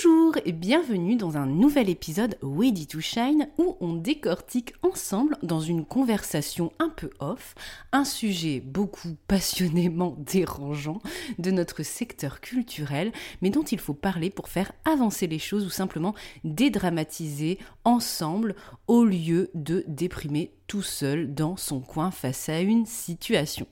Bonjour et bienvenue dans un nouvel épisode Ready to Shine où on décortique ensemble dans une conversation un peu off un sujet beaucoup passionnément dérangeant de notre secteur culturel mais dont il faut parler pour faire avancer les choses ou simplement dédramatiser ensemble au lieu de déprimer tout seul dans son coin face à une situation.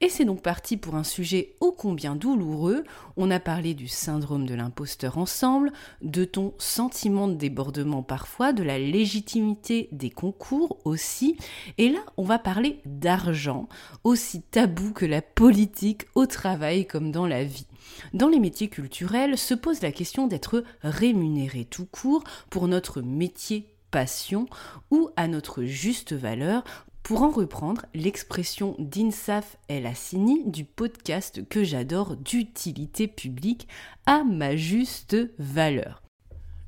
Et c'est donc parti pour un sujet ô combien douloureux. On a parlé du syndrome de l'imposteur ensemble, de ton sentiment de débordement parfois, de la légitimité des concours aussi? Et là, on va parler d'argent, aussi tabou que la politique au travail comme dans la vie. Dans les métiers culturels se pose la question d'être rémunéré tout court pour notre métier passion ou à notre juste valeur pour en reprendre l'expression d'Insaf El Assini du podcast que j'adore d'utilité publique à ma juste valeur.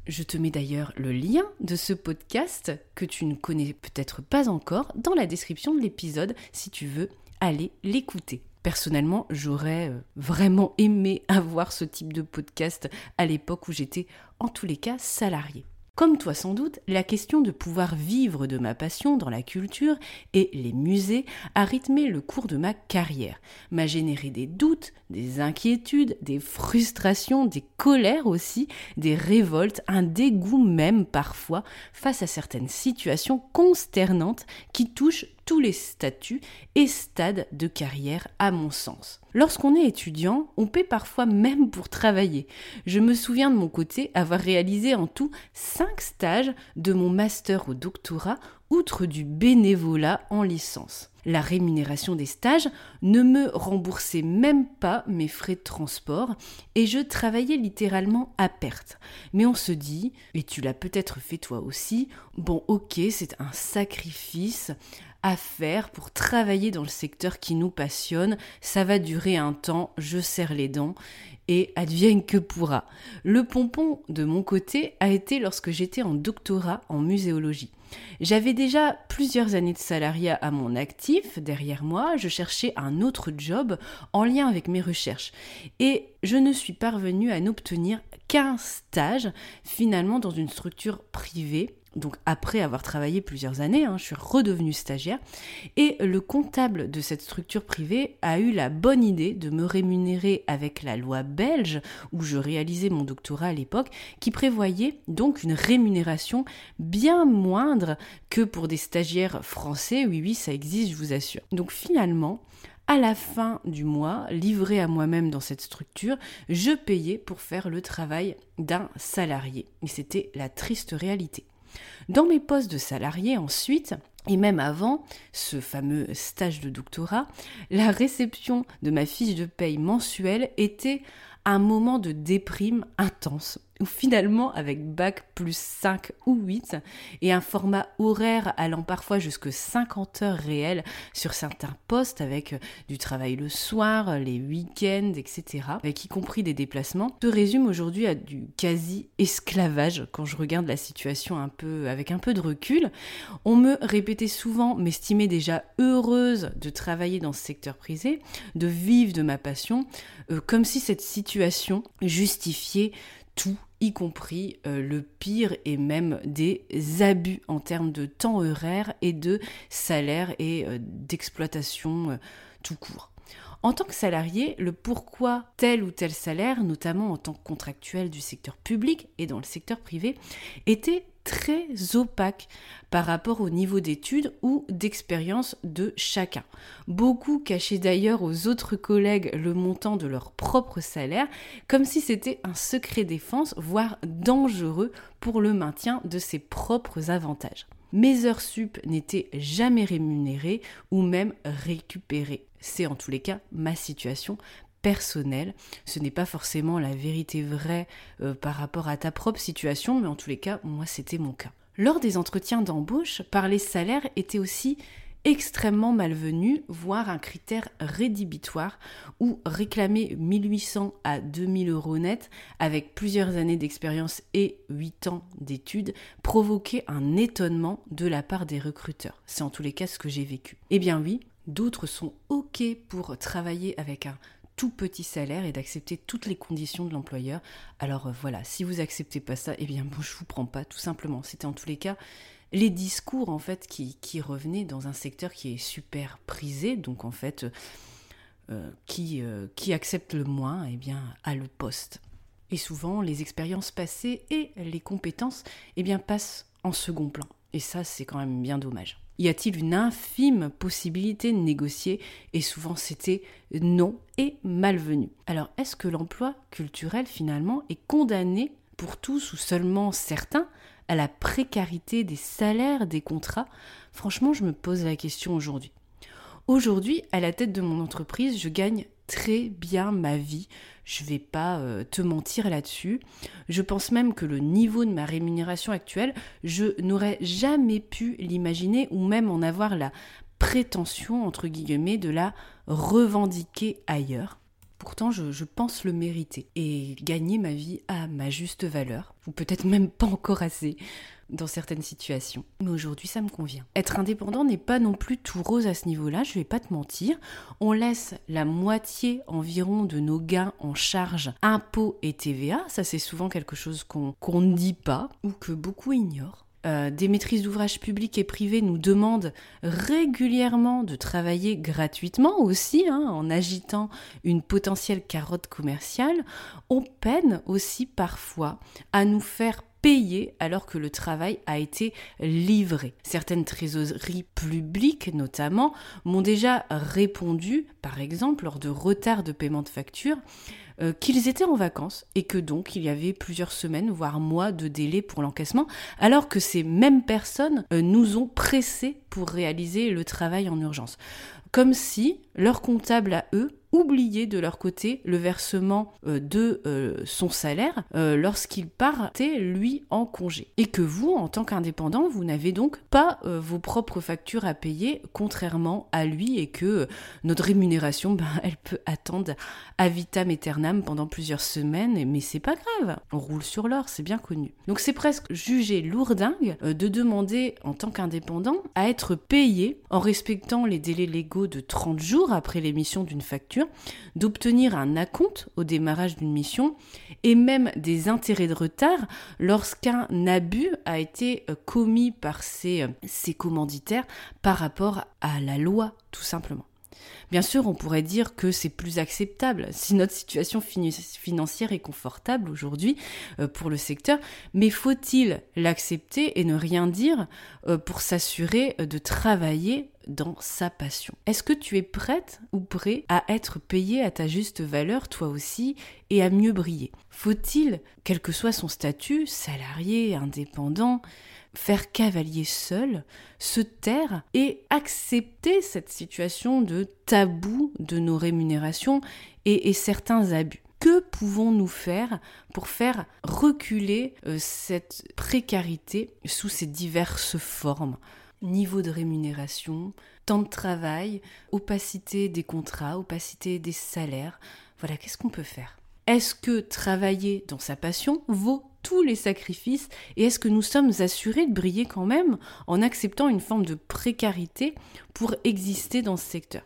Je te mets d'ailleurs le lien de ce podcast que tu ne connais peut-être pas encore dans la description de l'épisode si tu veux aller l'écouter. Personnellement, j'aurais euh, vraiment aimé avoir ce type de podcast à l'époque où j'étais en tous les cas salarié. Comme toi sans doute, la question de pouvoir vivre de ma passion dans la culture et les musées a rythmé le cours de ma carrière, m'a généré des doutes, des inquiétudes, des frustrations, des colères aussi, des révoltes, un dégoût même parfois face à certaines situations consternantes qui touchent tous les statuts et stades de carrière à mon sens. Lorsqu'on est étudiant, on paie parfois même pour travailler. Je me souviens de mon côté avoir réalisé en tout 5 stages de mon master au doctorat, outre du bénévolat en licence. La rémunération des stages ne me remboursait même pas mes frais de transport et je travaillais littéralement à perte. Mais on se dit, et tu l'as peut-être fait toi aussi, bon ok c'est un sacrifice, faire pour travailler dans le secteur qui nous passionne. Ça va durer un temps, je serre les dents et advienne que pourra. Le pompon de mon côté a été lorsque j'étais en doctorat en muséologie. J'avais déjà plusieurs années de salariat à mon actif derrière moi, je cherchais un autre job en lien avec mes recherches et je ne suis parvenue à n'obtenir qu'un stage finalement dans une structure privée donc après avoir travaillé plusieurs années, hein, je suis redevenue stagiaire, et le comptable de cette structure privée a eu la bonne idée de me rémunérer avec la loi belge, où je réalisais mon doctorat à l'époque, qui prévoyait donc une rémunération bien moindre que pour des stagiaires français. Oui, oui, ça existe, je vous assure. Donc finalement, à la fin du mois, livré à moi-même dans cette structure, je payais pour faire le travail d'un salarié. Et c'était la triste réalité. Dans mes postes de salarié ensuite, et même avant ce fameux stage de doctorat, la réception de ma fiche de paye mensuelle était un moment de déprime intense ou finalement avec bac plus 5 ou 8 et un format horaire allant parfois jusque 50 heures réelles sur certains postes avec euh, du travail le soir, les week-ends, etc. avec y compris des déplacements, se résume aujourd'hui à du quasi esclavage quand je regarde la situation un peu avec un peu de recul. On me répétait souvent m'estimer déjà heureuse de travailler dans ce secteur prisé, de vivre de ma passion, euh, comme si cette situation justifiait tout y compris euh, le pire et même des abus en termes de temps horaire et de salaire et euh, d'exploitation euh, tout court. En tant que salarié, le pourquoi tel ou tel salaire, notamment en tant que contractuel du secteur public et dans le secteur privé, était très opaque par rapport au niveau d'études ou d'expérience de chacun. Beaucoup cachaient d'ailleurs aux autres collègues le montant de leur propre salaire, comme si c'était un secret défense, voire dangereux pour le maintien de ses propres avantages. Mes heures sup n'étaient jamais rémunérées ou même récupérées. C'est en tous les cas ma situation personnelle. Ce n'est pas forcément la vérité vraie euh, par rapport à ta propre situation, mais en tous les cas, moi, c'était mon cas. Lors des entretiens d'embauche, parler salaire était aussi extrêmement malvenu, voire un critère rédhibitoire, ou réclamer 1800 à 2000 euros net avec plusieurs années d'expérience et 8 ans d'études provoquait un étonnement de la part des recruteurs. C'est en tous les cas ce que j'ai vécu. Eh bien oui, d'autres sont OK pour travailler avec un tout petit salaire et d'accepter toutes les conditions de l'employeur. Alors euh, voilà, si vous acceptez pas ça, eh bien bon, je vous prends pas, tout simplement. C'était en tous les cas les discours en fait qui, revenaient dans un secteur qui est super prisé, donc en fait euh, qui, euh, qui accepte le moins, eh bien a le poste. Et souvent, les expériences passées et les compétences, eh bien passent en second plan. Et ça, c'est quand même bien dommage. Y a-t-il une infime possibilité de négocier? Et souvent c'était non et malvenu. Alors est-ce que l'emploi culturel finalement est condamné pour tous ou seulement certains à la précarité des salaires, des contrats? Franchement, je me pose la question aujourd'hui. Aujourd'hui, à la tête de mon entreprise, je gagne très bien ma vie. Je vais pas euh, te mentir là-dessus. Je pense même que le niveau de ma rémunération actuelle, je n'aurais jamais pu l'imaginer ou même en avoir la prétention, entre guillemets, de la revendiquer ailleurs. Pourtant, je, je, pense le mériter et gagner ma vie à ma juste valeur, ou peut-être même pas encore assez dans certaines situations. Mais aujourd'hui, ça me convient. Être indépendant n'est pas non plus tout rose à ce niveau-là, je vais pas te mentir. On laisse la moitié environ de nos gains en charge impôts et TVA. Ça, c'est souvent quelque chose qu'on ne dit pas ou que beaucoup ignorent. Euh, des maîtrises d'ouvrage publics et privés nous demandent régulièrement de travailler gratuitement aussi, hein, en agitant une potentielle carotte commerciale, on peine aussi parfois à nous faire payer alors que le travail a été livré. Certaines trésoreries publiques notamment m'ont déjà répondu, par exemple lors de retard de paiement de facture, euh, qu'ils étaient en vacances et que donc il y avait plusieurs semaines, voire mois de délai pour l'encaissement, alors que ces mêmes personnes euh, nous ont pressés pour réaliser le travail en urgence. Comme si leur comptable à eux oublier de leur côté le versement euh, de euh, son salaire euh, lorsqu'il partait lui en congé. Et que vous, en tant qu'indépendant, vous n'avez donc pas vos propres factures à payer, contrairement à lui, et que notre rémunération, ben, elle peut attendre à vitam aeternam pendant plusieurs semaines, mais c'est pas grave, on roule sur l'or, c'est bien connu. Donc c'est presque jugé lourdingue de demander en tant qu'indépendant à être payé en respectant les délais légaux de 30 jours après l'émission d'une facture d'obtenir un acompte au démarrage d'une mission et même des intérêts de retard lorsqu'un abus a été euh, commis par ses, euh, commanditaires par rapport à la loi, tout simplement. Bien sûr, on pourrait dire que c'est plus acceptable si notre situation financière est confortable aujourd'hui euh, pour le secteur, mais faut-il l'accepter et ne rien dire pour s'assurer de travailler dans sa passion. Est-ce que tu es prête ou prêt à être payé à ta juste valeur toi aussi et à mieux briller? Faut-il, quel que soit son statut, salarié, indépendant, faire cavalier seul, se taire et accepter cette situation de tabou de nos rémunérations et, certains abus? Que pouvons-nous faire pour faire reculer euh, cette précarité sous ses diverses formes? Niveau de rémunération, temps de travail, opacité des contrats, opacité des salaires. Voilà, qu'est-ce qu'on peut faire? Est-ce que travailler dans sa passion vaut tous les sacrifices? Et est-ce que nous sommes assurés de briller quand même en acceptant une forme de précarité pour exister dans ce secteur?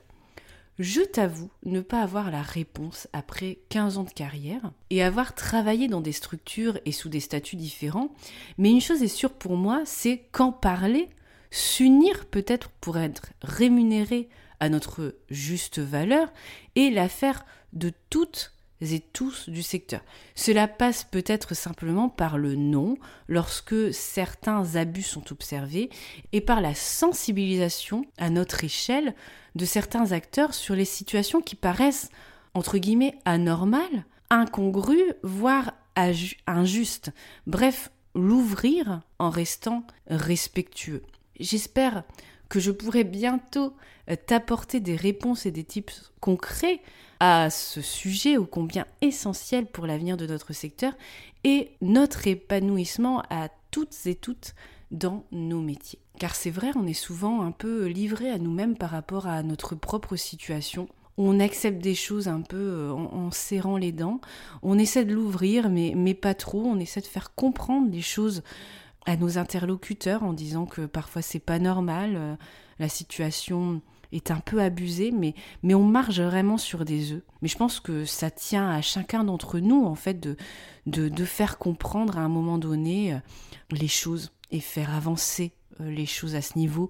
Je t'avoue ne pas avoir la réponse après 15 ans de carrière et avoir travaillé dans des structures et sous des statuts différents, mais une chose est sûre pour moi, c'est qu'en parler s'unir peut-être pour être rémunéré à notre juste valeur et la faire de toutes et tous du secteur. Cela passe peut-être simplement par le non lorsque certains abus sont observés et par la sensibilisation à notre échelle de certains acteurs sur les situations qui paraissent entre guillemets anormales, incongrues, voire injustes. Bref, l'ouvrir en restant respectueux. J'espère que je pourrai bientôt euh, t'apporter des réponses et des tips concrets à ce sujet ô combien essentiel pour l'avenir de notre secteur et notre épanouissement à toutes et toutes dans nos métiers. Car c'est vrai, on est souvent un peu livré à nous-mêmes par rapport à notre propre situation. On accepte des choses un peu euh, en, serrant les dents. On essaie de l'ouvrir, mais, mais pas trop. On essaie de faire comprendre les choses à nos interlocuteurs en disant que parfois c'est pas normal, euh, la situation est un peu abusée, mais, on marche vraiment sur des œufs. Mais je pense que ça tient à chacun d'entre nous, en fait, de, de, de, faire comprendre à un moment donné euh, les choses et faire avancer euh, les choses à ce niveau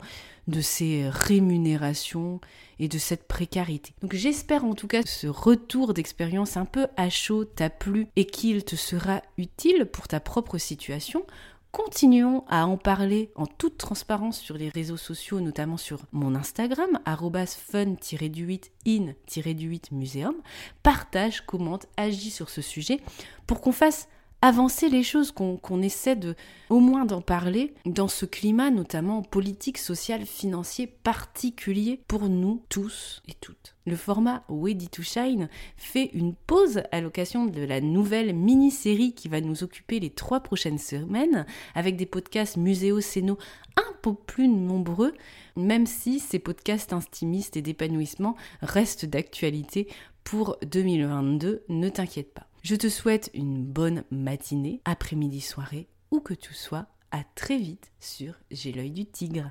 de ces rémunérations et de cette précarité. Donc j'espère en tout cas que ce retour d'expérience un peu à chaud t'a plu et qu'il te sera utile pour ta propre situation Continuons à en parler en toute transparence sur les réseaux sociaux, notamment sur mon Instagram, fun-du8in-du8muséum. Partage, commente, agis sur ce sujet pour qu'on fasse avancer les choses, qu'on essaie de, au moins d'en parler dans ce climat notamment politique, social, financier particulier pour nous tous et toutes. Le format Ready to Shine fait une pause à l'occasion de la nouvelle mini-série qui va nous occuper les trois prochaines semaines avec des podcasts muséo-séno un peu plus nombreux, même si ces podcasts intimistes et d'épanouissement restent d'actualité pour 2022, ne t'inquiète pas. Je te souhaite une bonne matinée, après-midi, soirée, où que tu sois. À très vite sur J'ai l'œil du tigre.